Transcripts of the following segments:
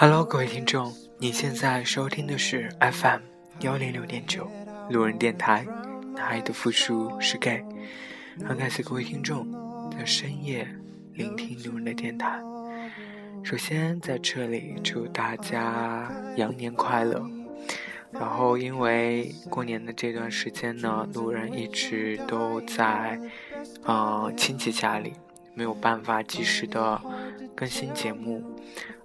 Hello，各位听众，你现在收听的是 FM 幺零六点九路人电台，男孩的复数是 gay。很感谢各位听众在深夜聆听路人的电台。首先在这里祝大家羊年快乐。然后因为过年的这段时间呢，路人一直都在呃亲戚家里，没有办法及时的更新节目。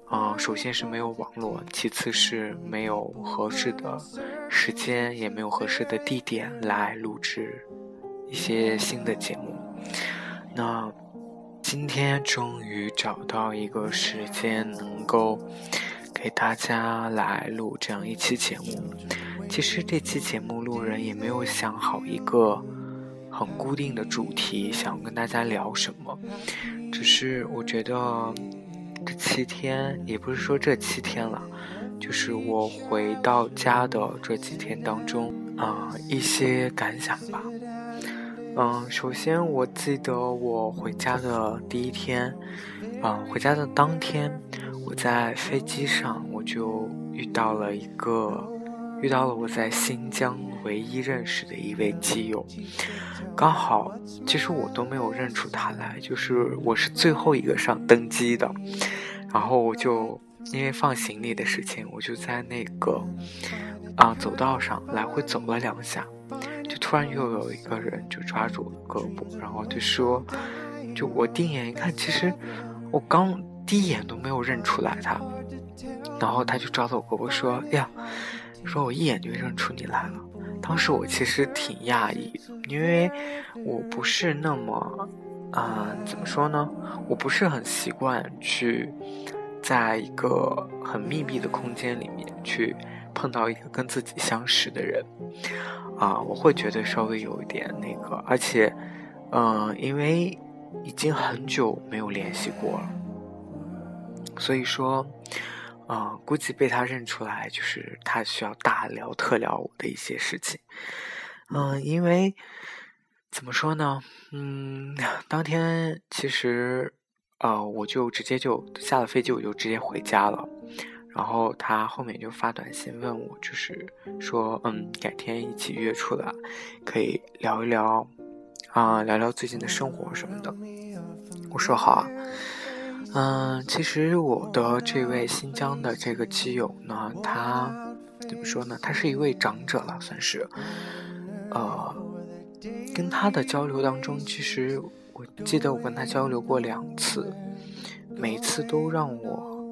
啊、首先是没有网络，其次是没有合适的时间，也没有合适的地点来录制一些新的节目。那今天终于找到一个时间，能够给大家来录这样一期节目。其实这期节目路人也没有想好一个很固定的主题，想跟大家聊什么，只是我觉得。这七天也不是说这七天了，就是我回到家的这几天当中，啊、一些感想吧。嗯，首先我记得我回家的第一天，嗯，回家的当天，我在飞机上我就遇到了一个，遇到了我在新疆唯一认识的一位基友，刚好，其实我都没有认出他来，就是我是最后一个上登机的，然后我就因为放行李的事情，我就在那个啊走道上来回走了两下，就突然又有一个人就抓住我的胳膊，然后就说，就我第一眼一看，其实我刚第一眼都没有认出来他，然后他就抓着我胳膊说呀，说我一眼就认出你来了。当时我其实挺讶异，因为我不是那么，啊、怎么说呢？我不是很习惯去在一个很密闭的空间里面去碰到一个跟自己相识的人，啊、我会觉得稍微有一点那个，而且，嗯、因为已经很久没有联系过了，所以说。啊、估计被他认出来，就是他需要大聊特聊我的一些事情。嗯、因为怎么说呢？嗯，当天其实，呃，我就直接就下了飞机，我就直接回家了。然后他后面就发短信问我，就是说，嗯，改天一起约出来，可以聊一聊，啊、聊聊最近的生活什么的。我说好啊。嗯，其实我的这位新疆的这个基友呢，他怎么说呢？他是一位长者了，算是。呃，跟他的交流当中，其实我记得我跟他交流过两次，每次都让我，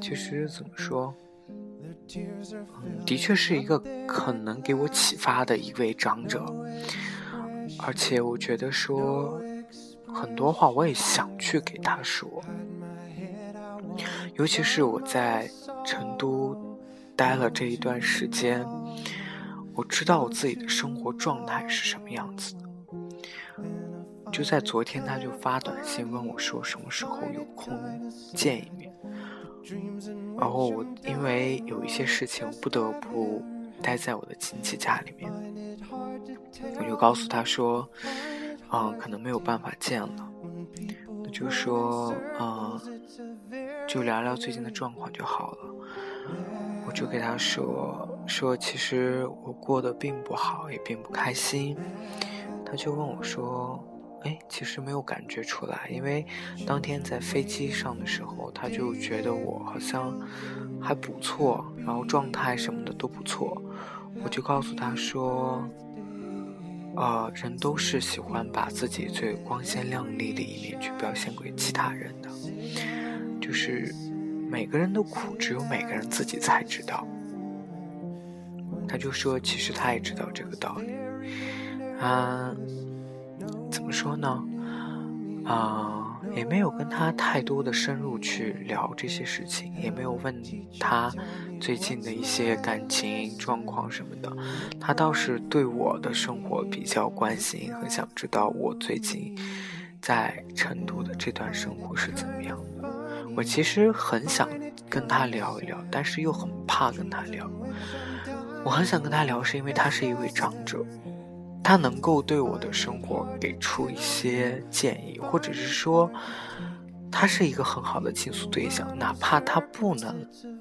其实怎么说？嗯，的确是一个很能给我启发的一位长者，而且我觉得说很多话我也想去给他说。尤其是我在成都待了这一段时间，我知道我自己的生活状态是什么样子的。就在昨天，他就发短信问我说什么时候有空见一面。然后我因为有一些事情，不得不待在我的亲戚家里面，我就告诉他说，嗯，可能没有办法见了。那就说，嗯。就聊聊最近的状况就好了。我就给他说说，其实我过得并不好，也并不开心。他就问我说：“哎，其实没有感觉出来，因为当天在飞机上的时候，他就觉得我好像还不错，然后状态什么的都不错。”我就告诉他说：“呃，人都是喜欢把自己最光鲜亮丽的一面去表现给其他人的。”就是每个人的苦，只有每个人自己才知道。他就说，其实他也知道这个道理。啊，怎么说呢？啊，也没有跟他太多的深入去聊这些事情，也没有问他最近的一些感情状况什么的。他倒是对我的生活比较关心，很想知道我最近在成都的这段生活是怎么样的。我其实很想跟他聊一聊，但是又很怕跟他聊。我很想跟他聊，是因为他是一位长者。他能够对我的生活给出一些建议，或者是说，他是一个很好的倾诉对象，哪怕他不能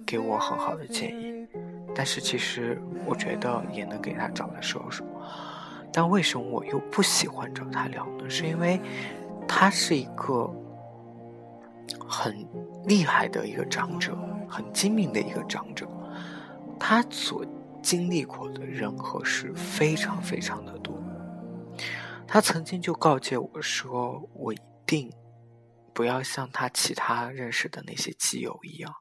给我很好的建议，但是其实我觉得也能给他找来说说。但为什么我又不喜欢找他聊呢？是因为他是一个很厉害的一个长者，很精明的一个长者，他所。经历过的人和事非常非常的多，他曾经就告诫我说：“我一定不要像他其他认识的那些基友一样，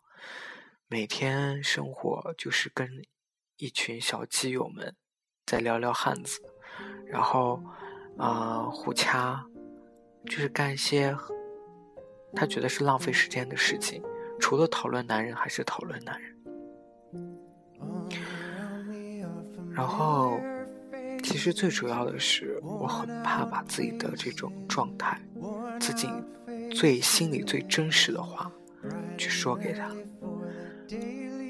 每天生活就是跟一群小基友们在聊聊汉子，然后啊互掐，就是干一些他觉得是浪费时间的事情，除了讨论男人还是讨论男人。”然后，其实最主要的是，我很怕把自己的这种状态，自己最心里最真实的话，去说给他，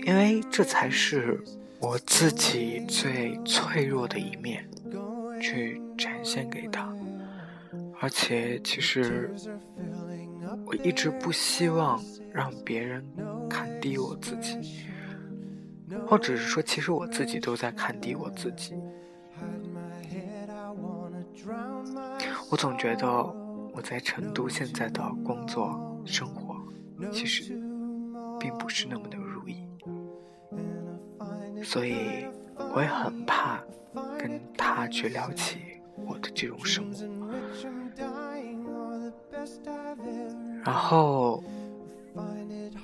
因为这才是我自己最脆弱的一面，去展现给他。而且，其实我一直不希望让别人看低我自己。或者是说，其实我自己都在看低我自己。我总觉得我在成都现在的工作生活，其实并不是那么的如意，所以我也很怕跟他去聊起我的这种生活。然后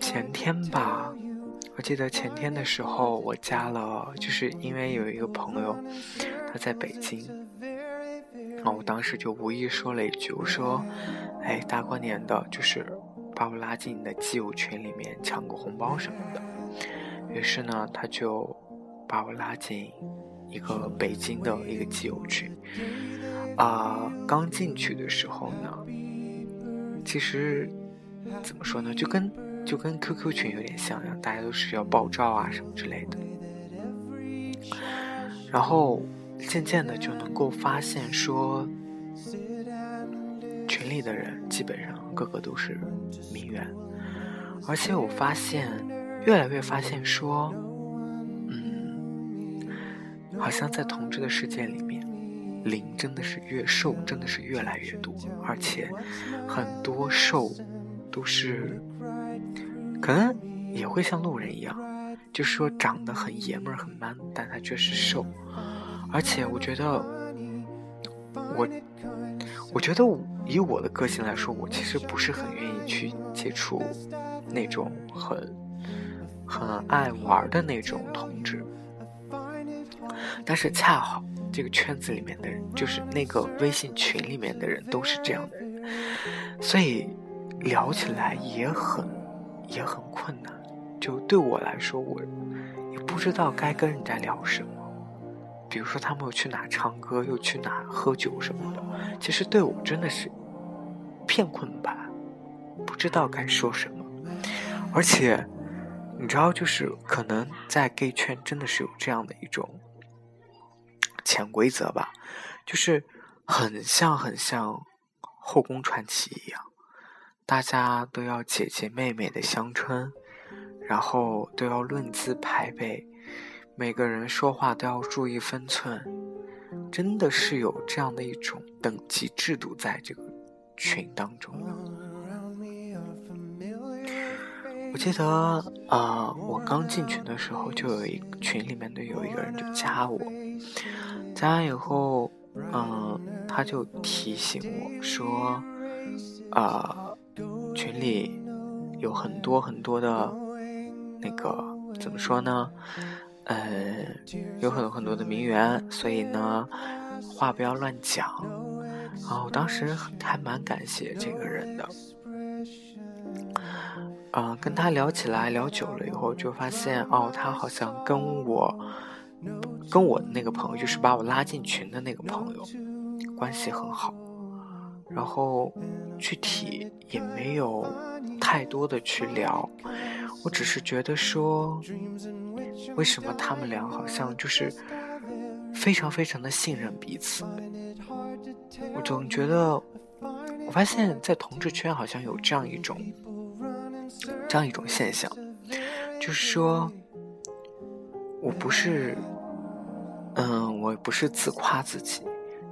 前天吧。我记得前天的时候，我加了，就是因为有一个朋友，他在北京，然后我当时就无意说了一句，我说：“哎，大过年的，就是把我拉进你的基友群里面抢个红包什么的。”于是呢，他就把我拉进一个北京的一个基友群。啊，刚进去的时候呢，其实怎么说呢，就跟。就跟 QQ 群有点像，大家都是要爆照啊什么之类的。然后渐渐的就能够发现说，群里的人基本上个个都是名媛，而且我发现越来越发现说，嗯，好像在同志的世界里面，零真的是越瘦真的是越来越多，而且很多瘦都是。可能也会像路人一样，就是说长得很爷们儿很 man，但他却是瘦。而且我觉得，我我觉得以我的个性来说，我其实不是很愿意去接触那种很很爱玩的那种同志。但是恰好这个圈子里面的人，就是那个微信群里面的人都是这样的人，所以聊起来也很。也很困难，就对我来说，我也不知道该跟人家聊什么。比如说，他们又去哪唱歌，又去哪喝酒什么的，其实对我真的是片困吧，不知道该说什么。而且，你知道，就是可能在 gay 圈真的是有这样的一种潜规则吧，就是很像很像《后宫传奇》一样。大家都要姐姐妹妹的相称，然后都要论资排辈，每个人说话都要注意分寸，真的是有这样的一种等级制度在这个群当中的。我记得，呃，我刚进群的时候，就有一群里面的有一个人就加我，加完以后，嗯，他就提醒我说，啊。群里有很多很多的，那个怎么说呢？呃，有很多很多的名媛，所以呢，话不要乱讲。啊，我当时还蛮感谢这个人的，呃，跟他聊起来，聊久了以后，就发现哦，他好像跟我，跟我的那个朋友，就是把我拉进群的那个朋友，关系很好。然后具体也没有太多的去聊，我只是觉得说，为什么他们俩好像就是非常非常的信任彼此？我总觉得，我发现，在同志圈好像有这样一种。这样一种现象，就是说，我不是，嗯，我不是自夸自己，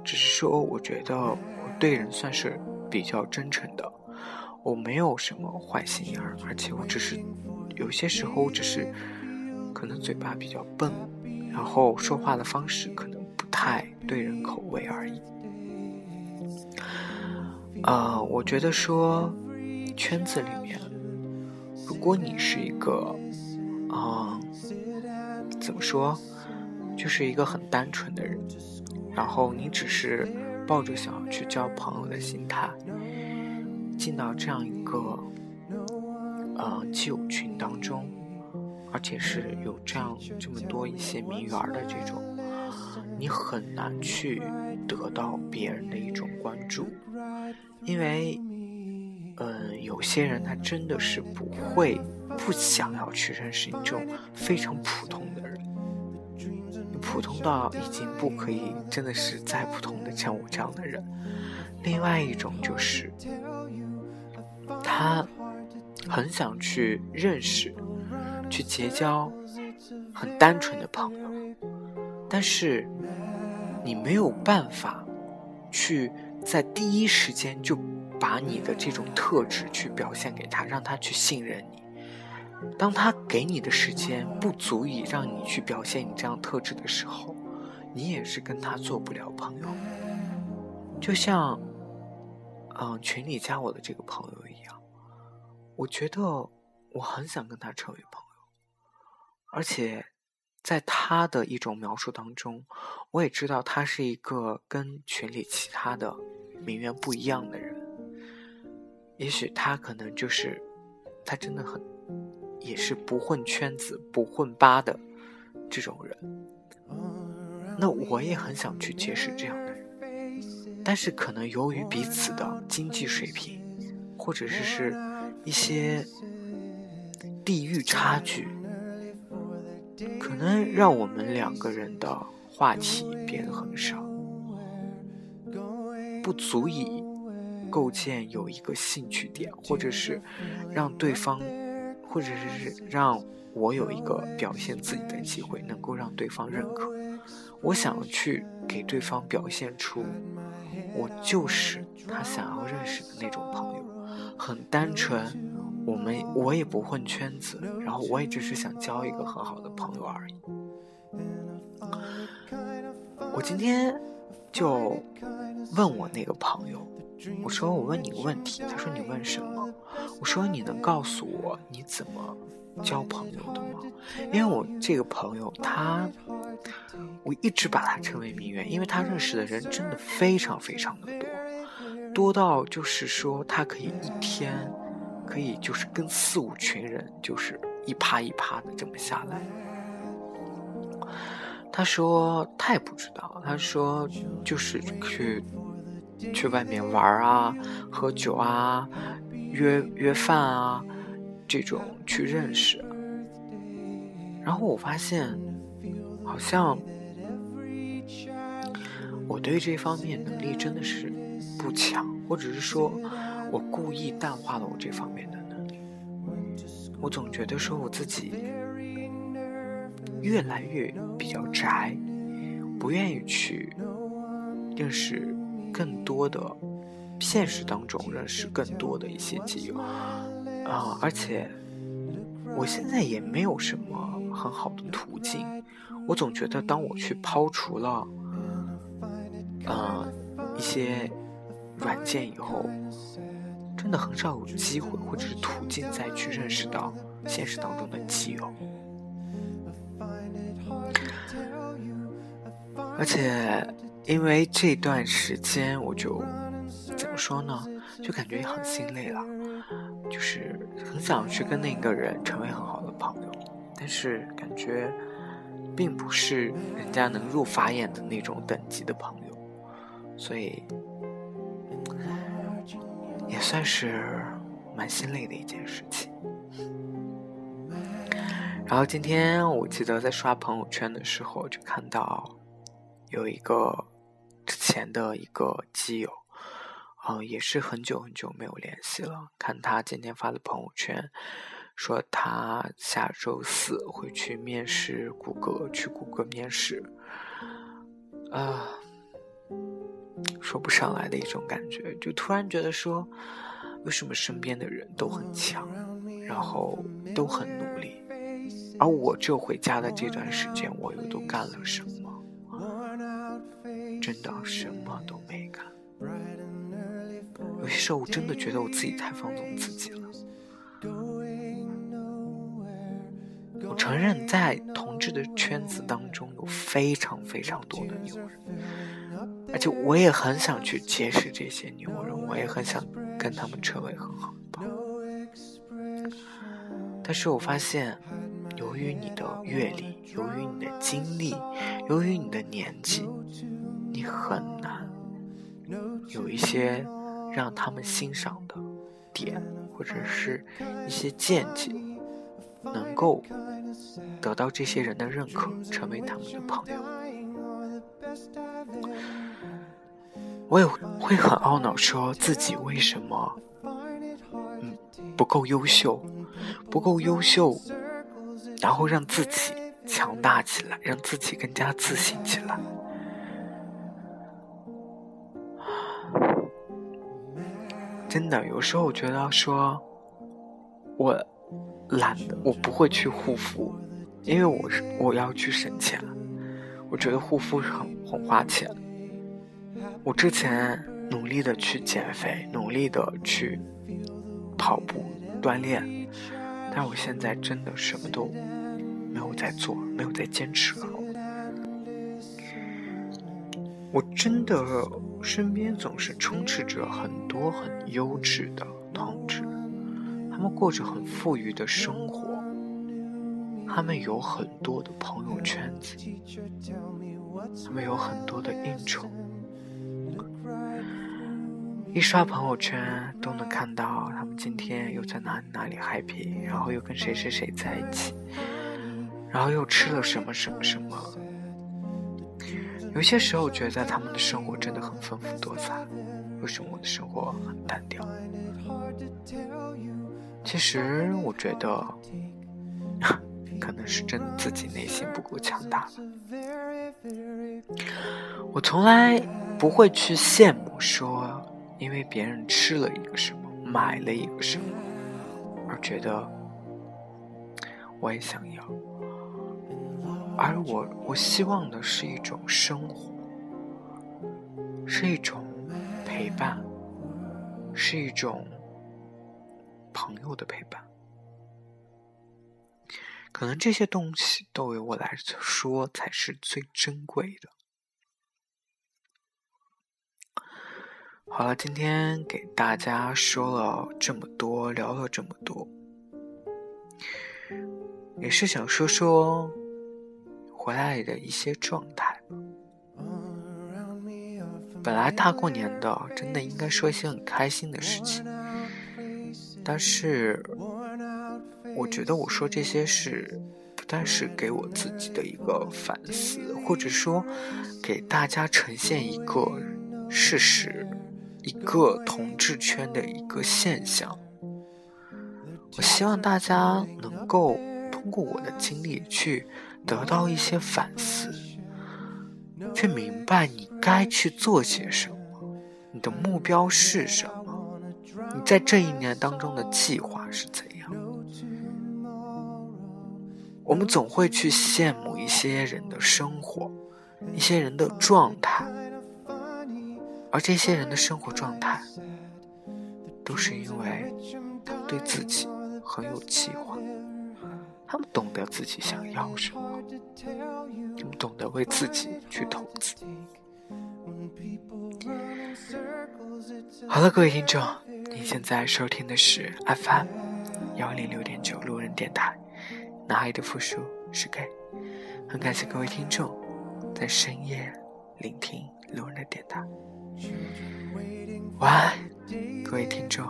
只是说，我觉得对人算是比较真诚的，我没有什么坏心眼儿，而且我只是有些时候我只是可能嘴巴比较笨，然后说话的方式可能不太对人口味而已。呃，我觉得说圈子里面。如果你是一个，啊，怎么说，就是一个很单纯的人，然后你只是抱着想要去交朋友的心态，进到这样一个，呃，基友群当中，而且是有这样这么多一些名媛的这种，你很难去得到别人的一种关注，因为。嗯，有些人他真的是不会不想要去认识你这种非常普通的，普通到已经不可以，真的是再普通的像我这样的人。另外一种就是，他很想去认识、去结交很单纯的朋友，但是你没有办法去在第一时间就。把你的这种特质去表现给他，让他去信任你。当他给你的时间不足以让你去表现你这样特质的时候，你也是跟他做不了朋友。就像，嗯，群里加我的这个朋友一样，我觉得我很想跟他成为朋友，而且在他的一种描述当中，我也知道他是一个跟群里其他的名媛不一样的人。也许他可能就是，他真的很，也是不混圈子、不混吧的这种人。那我也很想去结识这样的人，但是可能由于彼此的经济水平，或者是是一些地域差距，可能让我们两个人的话题变得很少，不足以。构建有一个兴趣点，或者是让对方，或者是让我有一个表现自己的机会，能够让对方认可。我想去给对方表现出，我就是他想要认识的那种朋友，很单纯。我们我也不混圈子，然后我也只是想交一个很好的朋友而已。我今天就问我那个朋友。我说我问你个问题，他说你问什么？我说你能告诉我你怎么交朋友的吗？因为我这个朋友他，我一直把他称为名媛，因为他认识的人真的非常非常的多，多到就是说他可以一天可以就是跟四五群人就是一趴一趴的这么下来。他说他也不知道，他说就是去。去外面玩啊，喝酒啊，约约饭啊，这种去认识。然后我发现，好像我对这方面能力真的是不强，或者是说我故意淡化了我这方面的能力。我总觉得说我自己越来越比较宅，不愿意去认识。更多的现实当中认识更多的一些基友啊，而且我现在也没有什么很好的途径。我总觉得，当我去抛除了呃一些软件以后，真的很少有机会或者是途径再去认识到现实当中的基友，而且。因为这段时间，我就怎么说呢？就感觉很心累了。就是很想去跟那个人成为很好的朋友，但是感觉并不是人家能入法眼的那种等级的朋友，所以也算是蛮心累的一件事情。然后今天我记得在刷朋友圈的时候，就看到有一个之前的一个基友，嗯，也是很久很久没有联系了。看他今天发的朋友圈，说他下周四会去面试谷歌，去谷歌面试，啊，说不上来的一种感觉，就突然觉得说，为什么身边的人都很强，然后都很努力？而我这回家的这段时间，我又都干了什么？真的什么都没干。有些时候，我真的觉得我自己太放纵自己了。我承认，在同志的圈子当中，有非常非常多的牛人，而且我也很想去结识这些牛人，我也很想跟他们成为很好的朋友。但是我发现。由于你的阅历，由于你的经历，由于你的年纪，你很难有一些让他们欣赏的点，或者是一些见解，能够得到这些人的认可，成为他们的朋友。我也会很懊恼，说自己为什么嗯不够优秀，不够优秀。然后让自己强大起来，让自己更加自信起来。真的，有时候我觉得说，我懒得，我不会去护肤，因为我是我要去省钱。我觉得护肤很很花钱。我之前努力的去减肥，努力的去跑步锻炼。但我现在真的什么都没有在做，没有在坚持了。我真的身边总是充斥着很多很优质的同志，他们过着很富裕的生活，他们有很多的朋友圈子，他们有很多的应酬。一刷朋友圈都能看到他们今天又在哪里哪里 happy，然后又跟谁谁谁在一起，然后又吃了什么什么什么。有些时候觉得他们的生活真的很丰富多彩，为什么我的生活很单调？其实我觉得，可能是真的自己内心不够强大。我从来不会去羡慕说。因为别人吃了一个什么，买了一个什么，而觉得我也想要，而我我希望的是一种生活，是一种陪伴，是一种朋友的陪伴。可能这些东西，对于我来说才是最珍贵的。好了，今天给大家说了这么多，聊了这么多，也是想说说回来的一些状态。本来大过年的，真的应该说一些很开心的事情，但是我觉得我说这些是，不但是给我自己的一个反思，或者说给大家呈现一个事实。一个同志圈的一个现象，我希望大家能够通过我的经历去得到一些反思，去明白你该去做些什么，你的目标是什么，你在这一年当中的计划是怎样。我们总会去羡慕一些人的生活，一些人的状态。而这些人的生活状态，都是因为他们对自己很有计划，他们懂得自己想要什么，你们懂得为自己去投资。好了，各位听众，你现在收听的是 FM 幺零六点九路人电台，男孩的复数是给。很感谢各位听众在深夜聆听路人的电台。晚安，各位听众。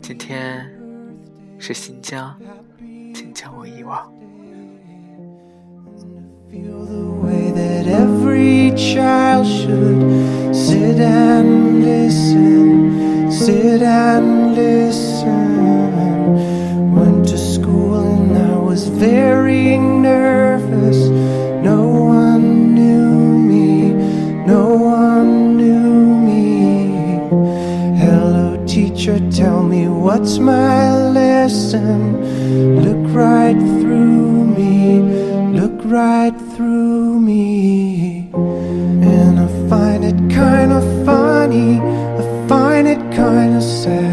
今天是新疆，请将我遗忘。Feel the way that every child should sit and listen, sit and listen. Went to school and I was very nervous. No one knew me, no one knew me. Hello, teacher, tell me what's my lesson. Look right